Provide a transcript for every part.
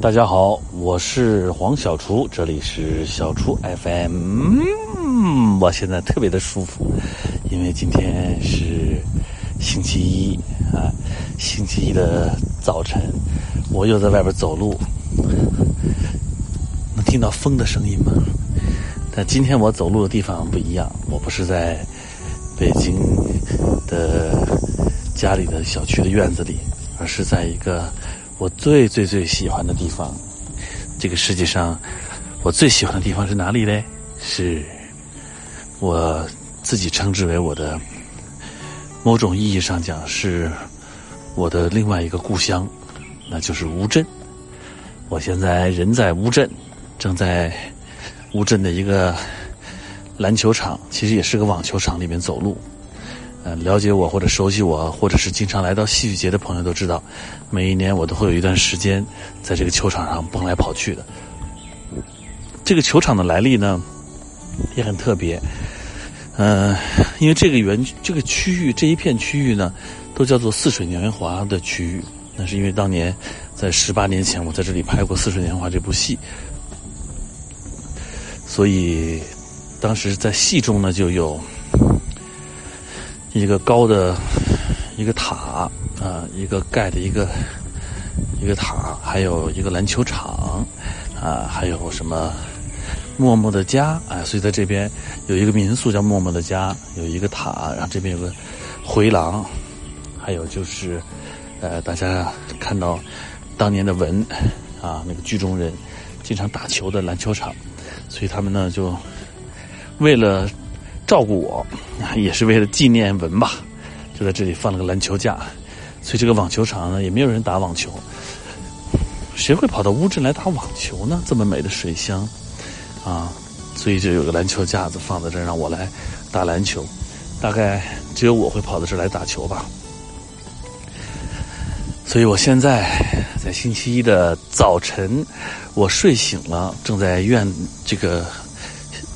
大家好，我是黄小厨，这里是小厨 FM。我现在特别的舒服，因为今天是星期一啊，星期一的早晨，我又在外边走路，能听到风的声音吗？但今天我走路的地方不一样，我不是在北京的家里的小区的院子里，而是在一个。我最最最喜欢的地方，这个世界上我最喜欢的地方是哪里嘞？是我自己称之为我的某种意义上讲是我的另外一个故乡，那就是乌镇。我现在人在乌镇，正在乌镇的一个篮球场，其实也是个网球场里面走路。呃，了解我或者熟悉我，或者是经常来到戏剧节的朋友都知道，每一年我都会有一段时间在这个球场上蹦来跑去的。这个球场的来历呢，也很特别。嗯，因为这个园这个区域这一片区域呢，都叫做似水年华的区域。那是因为当年在十八年前我在这里拍过《似水年华》这部戏，所以当时在戏中呢就有。一个高的一个塔啊，一个盖的一个一个塔，还有一个篮球场啊，还有什么默默的家啊，所以在这边有一个民宿叫默默的家，有一个塔，然后这边有个回廊，还有就是呃，大家看到当年的文啊，那个剧中人经常打球的篮球场，所以他们呢就为了。照顾我，也是为了纪念文吧，就在这里放了个篮球架，所以这个网球场呢也没有人打网球。谁会跑到乌镇来打网球呢？这么美的水乡，啊，所以就有个篮球架子放在这让我来打篮球。大概只有我会跑到这儿来打球吧。所以我现在在星期一的早晨，我睡醒了，正在院这个。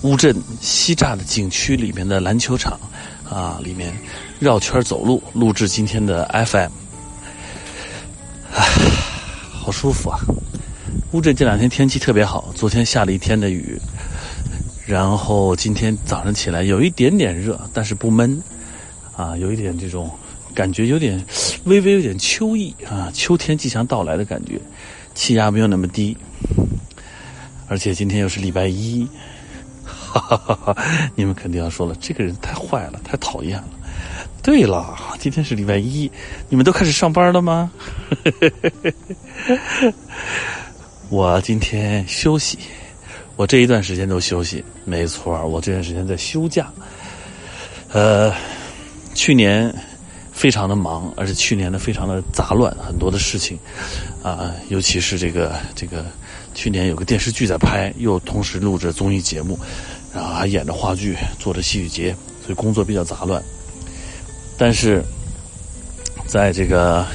乌镇西栅的景区里面的篮球场，啊，里面绕圈走路，录制今天的 FM，唉，好舒服啊！乌镇这两天天气特别好，昨天下了一天的雨，然后今天早上起来有一点点热，但是不闷，啊，有一点这种感觉，有点微微有点秋意啊，秋天即将到来的感觉，气压没有那么低，而且今天又是礼拜一。哈哈哈！你们肯定要说了，这个人太坏了，太讨厌了。对了，今天是礼拜一，你们都开始上班了吗？我今天休息，我这一段时间都休息。没错，我这段时间在休假。呃，去年非常的忙，而且去年呢非常的杂乱，很多的事情啊，尤其是这个这个，去年有个电视剧在拍，又同时录着综艺节目。然后还演着话剧，做着戏剧节，所以工作比较杂乱。但是，在这个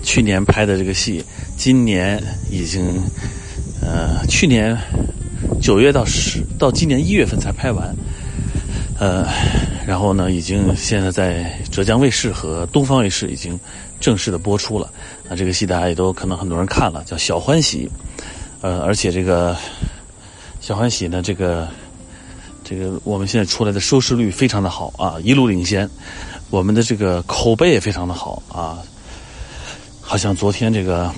去年拍的这个戏，今年已经，呃，去年九月到十到今年一月份才拍完，呃，然后呢，已经现在在浙江卫视和东方卫视已经正式的播出了。那这个戏大家也都可能很多人看了，叫《小欢喜》，呃，而且这个《小欢喜》呢，这个。这个我们现在出来的收视率非常的好啊，一路领先，我们的这个口碑也非常的好啊，好像昨天这个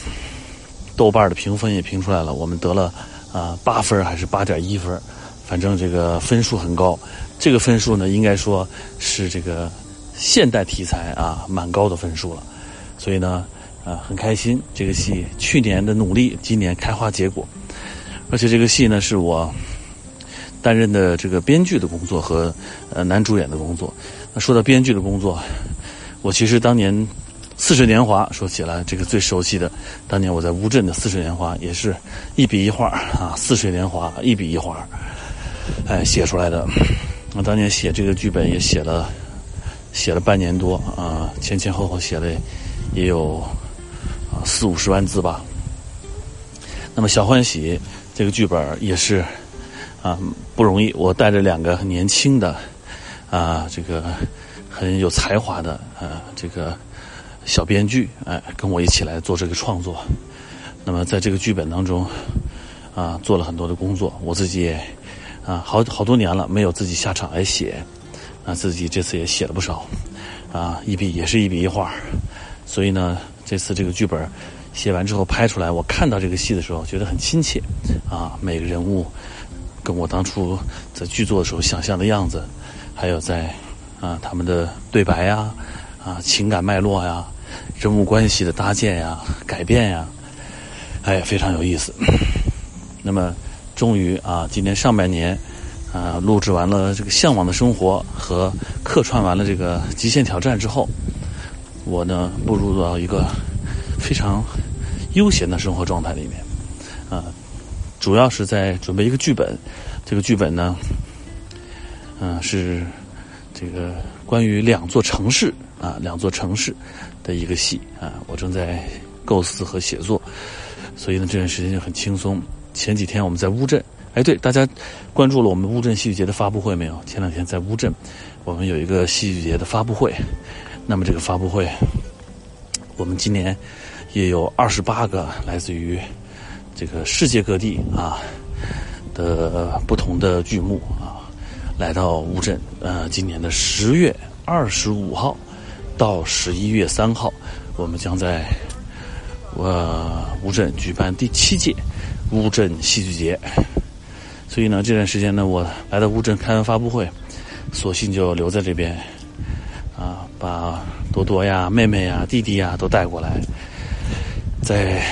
豆瓣的评分也评出来了，我们得了啊八分还是八点一分，反正这个分数很高，这个分数呢应该说是这个现代题材啊蛮高的分数了，所以呢啊很开心，这个戏去年的努力今年开花结果，而且这个戏呢是我。担任的这个编剧的工作和呃男主演的工作。那说到编剧的工作，我其实当年《似水年华》说起来，这个最熟悉的，当年我在乌镇的《似水年华》也是一笔一画啊，《似水年华》一笔一画，哎写出来的。我当年写这个剧本也写了写了半年多啊，前前后后写了也有啊四五十万字吧。那么《小欢喜》这个剧本也是。啊，不容易！我带着两个很年轻的，啊，这个很有才华的，啊，这个小编剧，哎，跟我一起来做这个创作。那么在这个剧本当中，啊，做了很多的工作，我自己也啊，好好多年了没有自己下场来写，啊，自己这次也写了不少，啊，一笔也是一笔一画，所以呢，这次这个剧本写完之后拍出来，我看到这个戏的时候觉得很亲切，啊，每个人物跟我当初在剧作的时候想象的样子，还有在啊他们的对白呀，啊情感脉络呀，人物关系的搭建呀、改变呀。哎，非常有意思。那么，终于啊，今年上半年啊，录制完了这个《向往的生活》和客串完了这个《极限挑战》之后，我呢步入到一个非常悠闲的生活状态里面啊，主要是在准备一个剧本。这个剧本呢，嗯，是这个关于两座城市啊，两座城市的一个戏啊，我正在构思和写作。所以呢，这段时间就很轻松。前几天我们在乌镇，哎，对，大家关注了我们乌镇戏剧节的发布会没有？前两天在乌镇，我们有一个戏剧节的发布会。那么这个发布会，我们今年也有二十八个来自于这个世界各地啊的不同的剧目啊，来到乌镇。呃，今年的十月二十五号到十一月三号，我们将在。我乌镇举办第七届乌镇戏剧节，所以呢，这段时间呢，我来到乌镇开完发布会，索性就留在这边，啊，把多多呀、妹妹呀、弟弟呀都带过来，在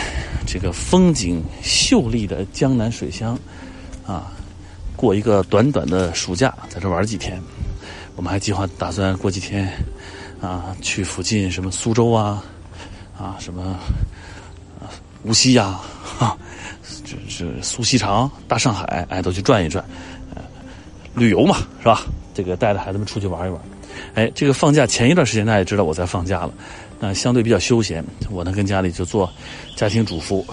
这个风景秀丽的江南水乡，啊，过一个短短的暑假，在这玩几天。我们还计划打算过几天，啊，去附近什么苏州啊，啊，什么。无锡呀，哈，这这苏锡常、大上海，哎，都去转一转，呃，旅游嘛，是吧？这个带着孩子们出去玩一玩。哎，这个放假前一段时间，大家也知道我在放假了，那相对比较休闲，我呢跟家里就做家庭主妇，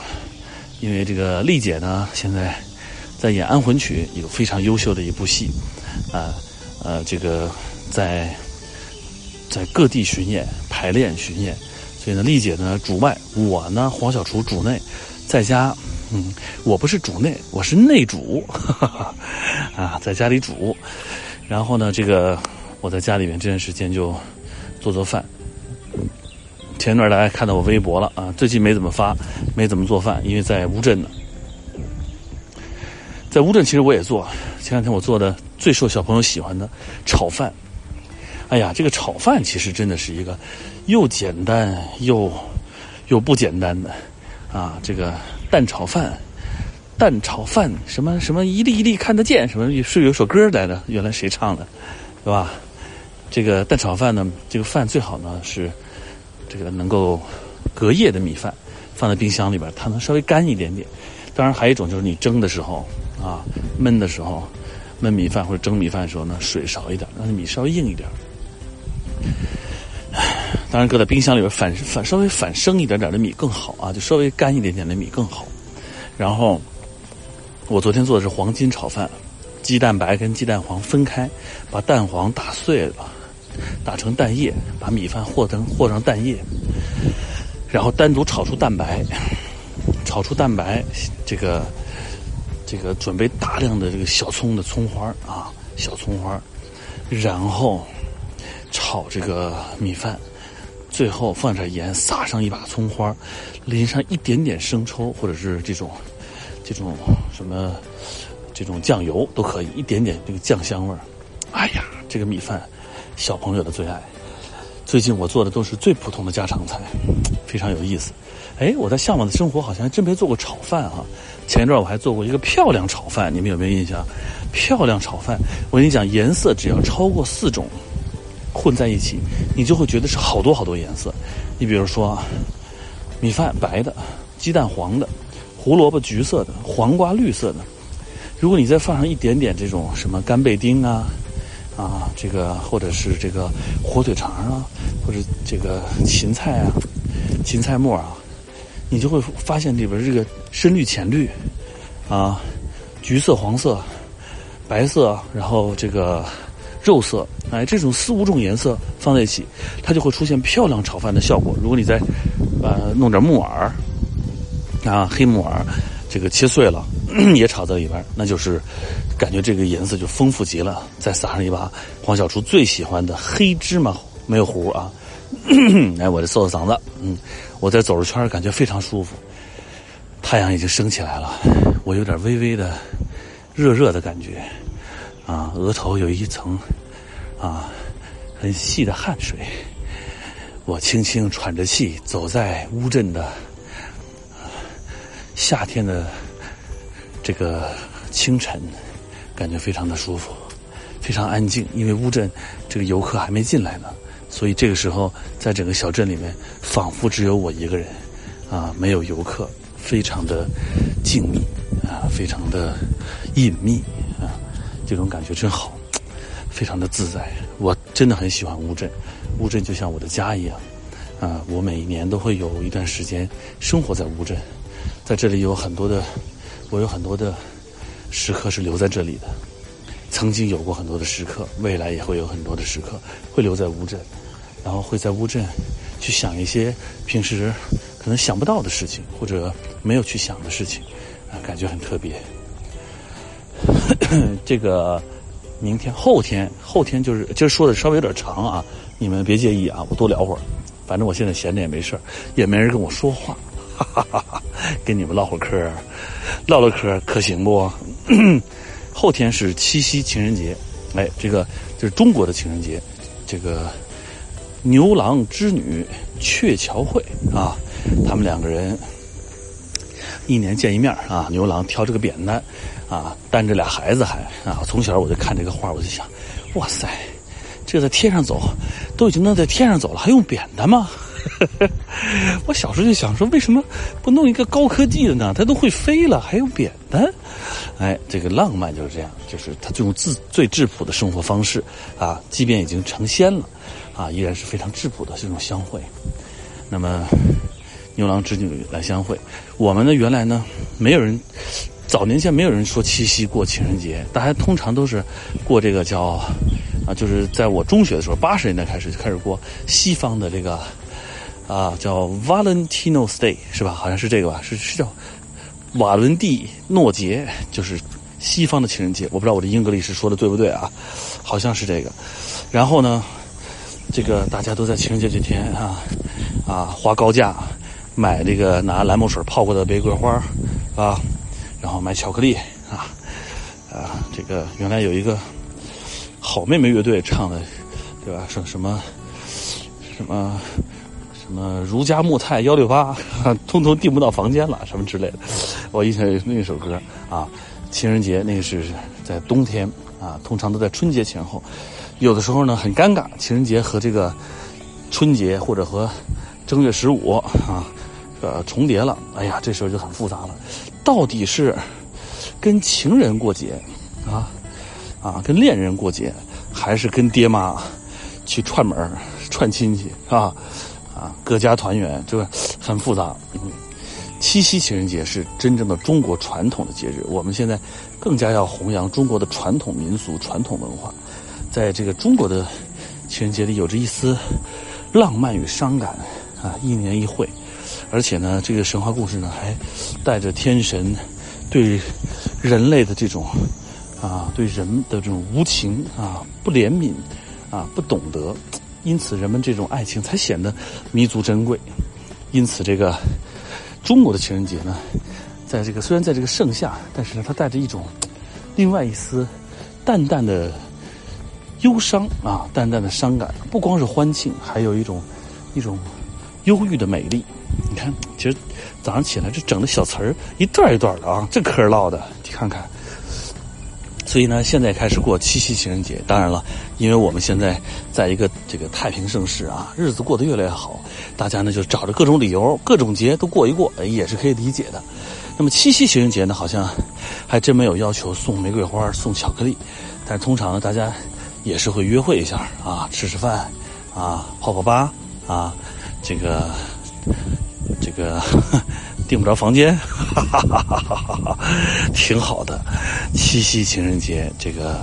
因为这个丽姐呢现在在演《安魂曲》，一个非常优秀的一部戏，啊，呃，这个在在各地巡演、排练、巡演。所以呢，丽姐呢主外，我呢黄小厨主内，在家，嗯，我不是主内，我是内主，哈哈哈啊，在家里煮，然后呢，这个我在家里面这段时间就做做饭。前段大家看到我微博了啊，最近没怎么发，没怎么做饭，因为在乌镇呢，在乌镇其实我也做，前两天我做的最受小朋友喜欢的炒饭。哎呀，这个炒饭其实真的是一个又简单又又不简单的啊！这个蛋炒饭，蛋炒饭什么什么一粒一粒看得见，什么是有首歌来的？原来谁唱的，是吧？这个蛋炒饭呢，这个饭最好呢是这个能够隔夜的米饭，放在冰箱里边，它能稍微干一点点。当然，还有一种就是你蒸的时候啊，焖的时候，焖米饭或者蒸米饭的时候呢，水少一点，让米稍微硬一点。当然，搁在冰箱里边反反稍微反生一点点的米更好啊，就稍微干一点点的米更好。然后，我昨天做的是黄金炒饭，鸡蛋白跟鸡蛋黄分开，把蛋黄打碎了，打成蛋液，把米饭和成和上蛋液，然后单独炒出蛋白，炒出蛋白，这个这个准备大量的这个小葱的葱花啊，小葱花，然后。炒这个米饭，最后放点盐，撒上一把葱花，淋上一点点生抽或者是这种这种什么这种酱油都可以，一点点这个酱香味儿。哎呀，这个米饭小朋友的最爱。最近我做的都是最普通的家常菜，非常有意思。哎，我在向往的生活好像还真没做过炒饭哈。前一段我还做过一个漂亮炒饭，你们有没有印象？漂亮炒饭，我跟你讲，颜色只要超过四种。混在一起，你就会觉得是好多好多颜色。你比如说，米饭白的，鸡蛋黄的，胡萝卜橘色的，黄瓜绿色的。如果你再放上一点点这种什么干贝丁啊，啊，这个或者是这个火腿肠啊，或者这个芹菜啊，芹菜末啊，你就会发现里边这个深绿、浅绿，啊，橘色、黄色、白色，然后这个。肉色，哎，这种四五种颜色放在一起，它就会出现漂亮炒饭的效果。如果你再，呃，弄点木耳，啊，黑木耳这个切碎了 也炒在里边，那就是感觉这个颜色就丰富极了。再撒上一把黄小厨最喜欢的黑芝麻没有糊啊，哎，我这搜搜嗓子，嗯，我在走着圈感觉非常舒服。太阳已经升起来了，我有点微微的热热的感觉，啊，额头有一层啊很细的汗水。我轻轻喘着气走在乌镇的夏天的这个清晨，感觉非常的舒服，非常安静。因为乌镇这个游客还没进来呢，所以这个时候在整个小镇里面仿佛只有我一个人，啊，没有游客。非常的静谧啊，非常的隐秘啊，这种感觉真好，非常的自在。我真的很喜欢乌镇，乌镇就像我的家一样啊。我每一年都会有一段时间生活在乌镇，在这里有很多的，我有很多的时刻是留在这里的。曾经有过很多的时刻，未来也会有很多的时刻会留在乌镇，然后会在乌镇去想一些平时。可能想不到的事情，或者没有去想的事情，啊，感觉很特别。这个明天、后天、后天就是今儿说的稍微有点长啊，你们别介意啊，我多聊会儿。反正我现在闲着也没事儿也没人跟我说话，哈哈哈跟你们唠会儿嗑，唠唠嗑可行不？后天是七夕情人节，哎，这个就是中国的情人节，这个牛郎织女鹊桥会啊。他们两个人一年见一面啊，牛郎挑着个扁担，啊，担着俩孩子还啊。从小我就看这个画，我就想，哇塞，这在天上走，都已经能在天上走了，还用扁担吗？我小时候就想说，为什么不弄一个高科技的呢？它都会飞了，还用扁担？哎，这个浪漫就是这样，就是他这种自最质朴的生活方式啊，即便已经成仙了，啊，依然是非常质朴的这种相会。那么。牛郎织女来相会，我们呢原来呢没有人，早年间没有人说七夕过情人节，大家通常都是过这个叫啊，就是在我中学的时候，八十年代开始就开始过西方的这个啊叫 Valentino's Day 是吧？好像是这个吧？是是叫瓦伦蒂诺节，就是西方的情人节。我不知道我的英格力士说的对不对啊？好像是这个。然后呢，这个大家都在情人节这天啊啊花高价。买这个拿蓝墨水泡过的玫瑰花，啊，然后买巧克力啊，啊，这个原来有一个好妹妹乐队唱的，对吧？什什么什么什么如家木泰幺六八，通通订不到房间了，什么之类的。我印象有那首歌啊，情人节那个是在冬天啊，通常都在春节前后，有的时候呢很尴尬，情人节和这个春节或者和正月十五啊。呃，重叠了，哎呀，这时候就很复杂了，到底是跟情人过节啊，啊，跟恋人过节，还是跟爹妈去串门串亲戚啊，啊，各家团圆，就是很复杂。七夕情人节是真正的中国传统的节日，我们现在更加要弘扬中国的传统民俗、传统文化，在这个中国的情人节里，有着一丝浪漫与伤感啊，一年一会。而且呢，这个神话故事呢，还带着天神对人类的这种啊，对人的这种无情啊、不怜悯啊、不懂得，因此人们这种爱情才显得弥足珍贵。因此，这个中国的情人节呢，在这个虽然在这个盛夏，但是呢，它带着一种另外一丝淡淡的忧伤啊，淡淡的伤感。不光是欢庆，还有一种一种忧郁的美丽。你看，其实早上起来这整的小词儿一段一段的啊，这嗑唠的，你看看。所以呢，现在开始过七夕情人节。当然了，因为我们现在在一个这个太平盛世啊，日子过得越来越好，大家呢就找着各种理由，各种节都过一过，也是可以理解的。那么七夕情人节呢，好像还真没有要求送玫瑰花、送巧克力，但是通常呢大家也是会约会一下啊，吃吃饭啊，泡泡吧啊，这个。这个订不着房间，哈哈哈哈哈哈，挺好的。七夕情人节，这个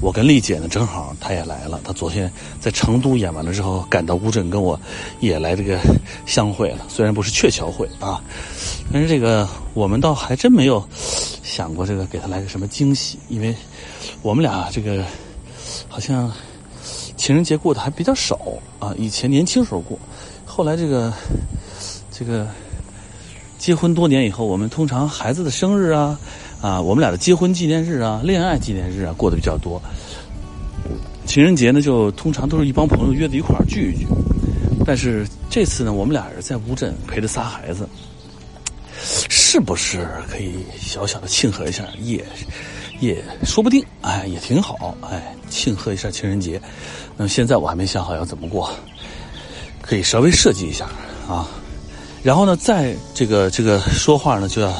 我跟丽姐呢，正好她也来了。她昨天在成都演完了之后，赶到乌镇跟我也来这个相会了。虽然不是鹊桥会啊，但是这个我们倒还真没有想过这个给他来个什么惊喜，因为我们俩这个好像情人节过得还比较少啊。以前年轻时候过，后来这个这个结婚多年以后，我们通常孩子的生日啊啊，我们俩的结婚纪念日啊、恋爱纪念日啊过得比较多。情人节呢，就通常都是一帮朋友约在一块儿聚一聚。但是这次呢，我们俩人在乌镇陪着仨孩子，是不是可以小小的庆贺一下？也也说不定，哎，也挺好，哎，庆贺一下情人节。那么现在我还没想好要怎么过，可以稍微设计一下啊。然后呢，在这个这个说话呢，就要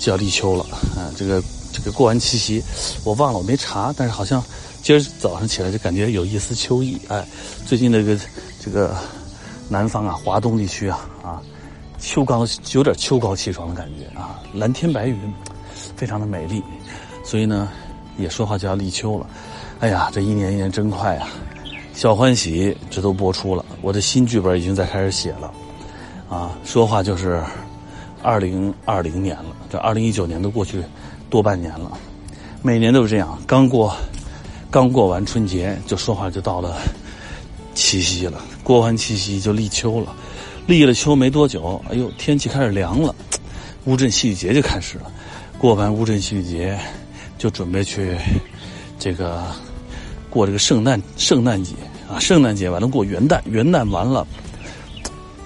就要立秋了啊。这个这个过完七夕，我忘了我没查，但是好像今儿早上起来就感觉有一丝秋意。哎，最近这个这个。南方啊，华东地区啊，啊，秋高有点秋高气爽的感觉啊，蓝天白云，非常的美丽，所以呢，也说话就要立秋了。哎呀，这一年一年真快啊！小欢喜这都播出了，我的新剧本已经在开始写了，啊，说话就是二零二零年了，这二零一九年都过去多半年了，每年都是这样，刚过刚过完春节，就说话就到了。七夕了，过完七夕就立秋了，立了秋没多久，哎呦，天气开始凉了，乌镇戏剧节就开始了。过完乌镇戏剧节，就准备去这个过这个圣诞圣诞节啊，圣诞节完了过元旦，元旦完了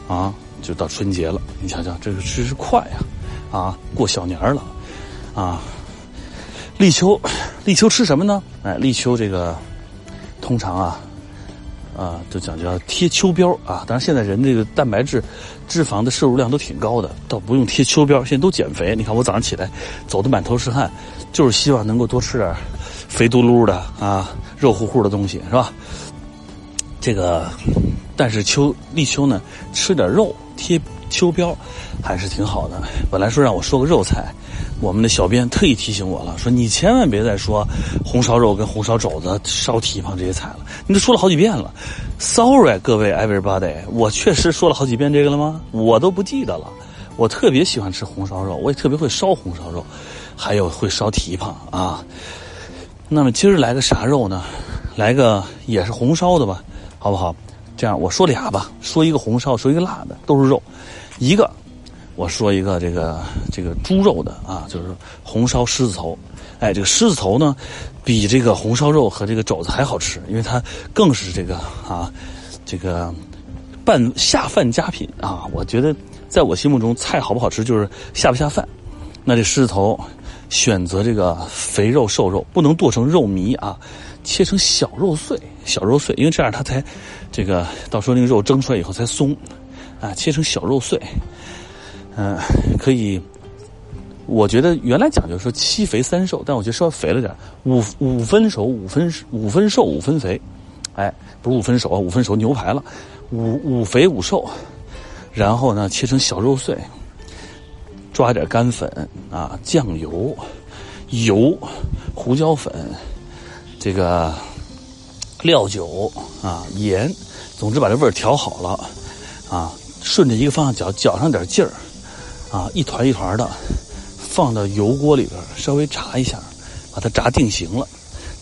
啊，就到春节了。你想想，这个真是快呀！啊，过小年了啊，立秋，立秋吃什么呢？哎，立秋这个通常啊。啊，就讲究贴秋膘啊！当然，现在人这个蛋白质、脂肪的摄入量都挺高的，倒不用贴秋膘。现在都减肥，你看我早上起来走的满头是汗，就是希望能够多吃点肥嘟噜的啊、肉乎乎的东西，是吧？这个，但是秋立秋呢，吃点肉贴秋膘还是挺好的。本来说让我说个肉菜。我们的小编特意提醒我了，说你千万别再说红烧肉跟红烧肘子、烧蹄膀这些菜了，你都说了好几遍了。Sorry，各位 everybody，我确实说了好几遍这个了吗？我都不记得了。我特别喜欢吃红烧肉，我也特别会烧红烧肉，还有会烧蹄膀啊。那么今儿来个啥肉呢？来个也是红烧的吧，好不好？这样我说俩吧，说一个红烧，说一个辣的，都是肉，一个。我说一个这个这个猪肉的啊，就是红烧狮子头，哎，这个狮子头呢，比这个红烧肉和这个肘子还好吃，因为它更是这个啊，这个拌下饭佳品啊。我觉得在我心目中，菜好不好吃就是下不下饭。那这狮子头选择这个肥肉瘦肉，不能剁成肉糜啊，切成小肉碎，小肉碎，因为这样它才这个到时候那个肉蒸出来以后才松啊，切成小肉碎。嗯，可以。我觉得原来讲究说七肥三瘦，但我觉得稍微肥了点五五分熟，五分五分瘦，五分肥。哎，不是五分熟啊，五分熟牛排了。五五肥五瘦，然后呢切成小肉碎，抓点干粉啊，酱油、油、胡椒粉，这个料酒啊，盐，总之把这味儿调好了啊，顺着一个方向搅，搅上点劲儿。啊，一团一团的，放到油锅里边稍微炸一下，把它炸定型了。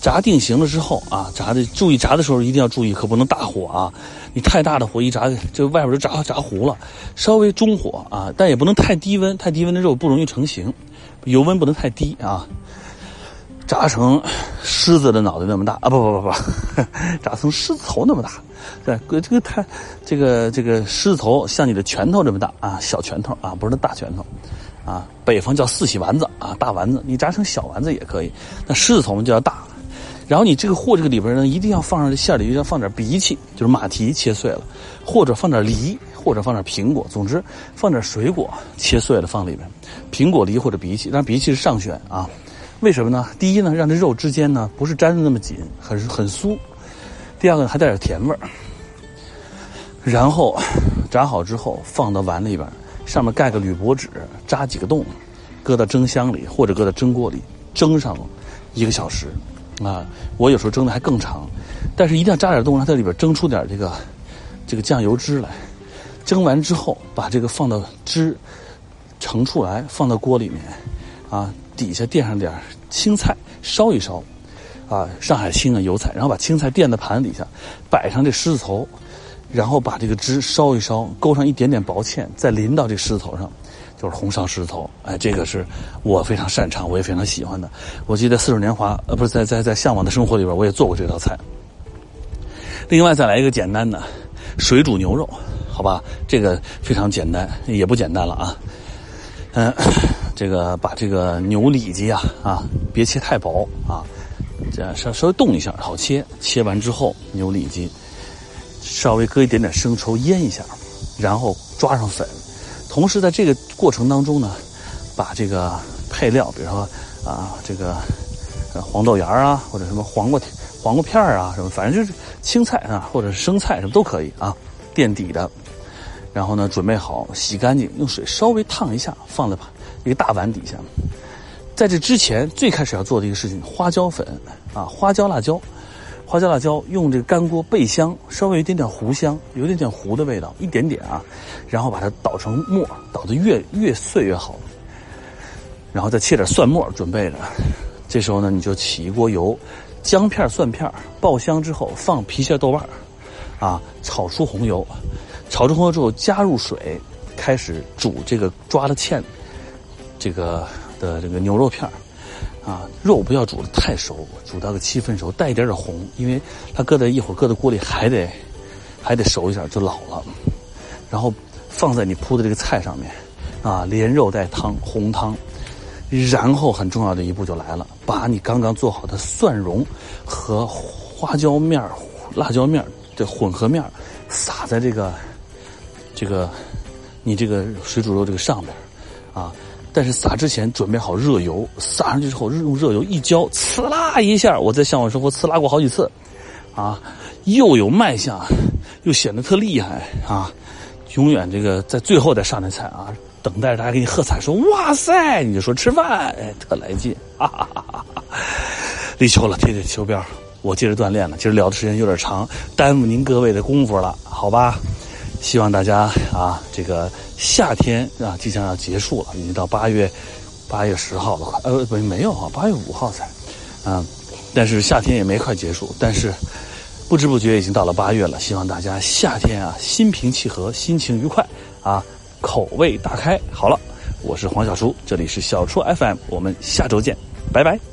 炸定型了之后啊，炸的注意炸的时候一定要注意，可不能大火啊！你太大的火一炸，这外边就炸炸糊了。稍微中火啊，但也不能太低温，太低温的肉不容易成型。油温不能太低啊。炸成狮子的脑袋那么大啊！不不不不，炸 成狮子头那么大。对，这个太，这个这个狮子头像你的拳头这么大啊，小拳头啊，不是大拳头，啊，北方叫四喜丸子啊，大丸子，你炸成小丸子也可以。那狮子头就要大，然后你这个货这个里边呢，一定要放上馅里，要放点荸荠，就是马蹄切碎了，或者放点梨，或者放点苹果，总之放点水果切碎了放里边，苹果、梨或者荸荠，但荸荠是上选啊。为什么呢？第一呢，让这肉之间呢不是粘的那么紧，很很酥。第二个还带点甜味儿，然后炸好之后放到碗里边，上面盖个铝箔纸，扎几个洞，搁到蒸箱里或者搁到蒸锅里蒸上一个小时，啊，我有时候蒸的还更长，但是一定要扎点洞，让它里边蒸出点这个这个酱油汁来。蒸完之后把这个放到汁盛出来放到锅里面，啊，底下垫上点青菜烧一烧，啊，上海青啊油菜，然后把青菜垫在盘子底下，摆上这狮子头，然后把这个汁烧一烧，勾上一点点薄芡，再淋到这狮子头上，就是红烧狮子头。哎，这个是我非常擅长，我也非常喜欢的。我记得《似水年华》呃，不是在在在《向往的生活》里边，我也做过这道菜。另外再来一个简单的水煮牛肉，好吧？这个非常简单，也不简单了啊。嗯，这个把这个牛里脊啊啊，别切太薄啊，这稍稍微冻一下好切。切完之后，牛里脊稍微搁一点点生抽腌一下，然后抓上粉。同时在这个过程当中呢，把这个配料，比如说啊这个黄豆芽啊，或者什么黄瓜。黄瓜片啊，什么反正就是青菜啊，或者是生菜什么都可以啊，垫底的。然后呢，准备好，洗干净，用水稍微烫一下，放在一个大碗底下。在这之前，最开始要做的一个事情，花椒粉啊，花椒辣椒，花椒辣椒，用这个干锅备香，稍微有一点点糊香，有一点点糊的味道，一点点啊，然后把它捣成沫，捣得越越碎越好。然后再切点蒜末准备着。这时候呢，你就起一锅油。姜片、蒜片爆香之后，放郫县豆瓣啊，炒出红油，炒出红油之后加入水，开始煮这个抓的芡，这个的这个牛肉片啊，肉不要煮的太熟，煮到个七分熟，带一点点红，因为它搁在一会儿搁在锅里还得还得熟一下就老了，然后放在你铺的这个菜上面，啊，连肉带汤，红汤。然后很重要的一步就来了，把你刚刚做好的蒜蓉和花椒面、辣椒面的混合面撒在这个这个你这个水煮肉这个上边啊。但是撒之前准备好热油，撒上去之后用热油一浇，呲啦一下，我在向往生活呲啦过好几次啊，又有卖相，又显得特厉害啊。永远这个在最后再上那菜啊。等待着大家给你喝彩，说哇塞，你就说吃饭，哎，特来劲，哈哈哈哈哈！立秋了，贴贴秋膘，我接着锻炼了。今儿聊的时间有点长，耽误您各位的功夫了，好吧？希望大家啊，这个夏天啊即将要结束了，已经到八月八月十号了，快呃不没有啊，八月五号才，嗯，但是夏天也没快结束，但是不知不觉已经到了八月了。希望大家夏天啊心平气和，心情愉快啊。口味大开，好了，我是黄小厨，这里是小厨 FM，我们下周见，拜拜。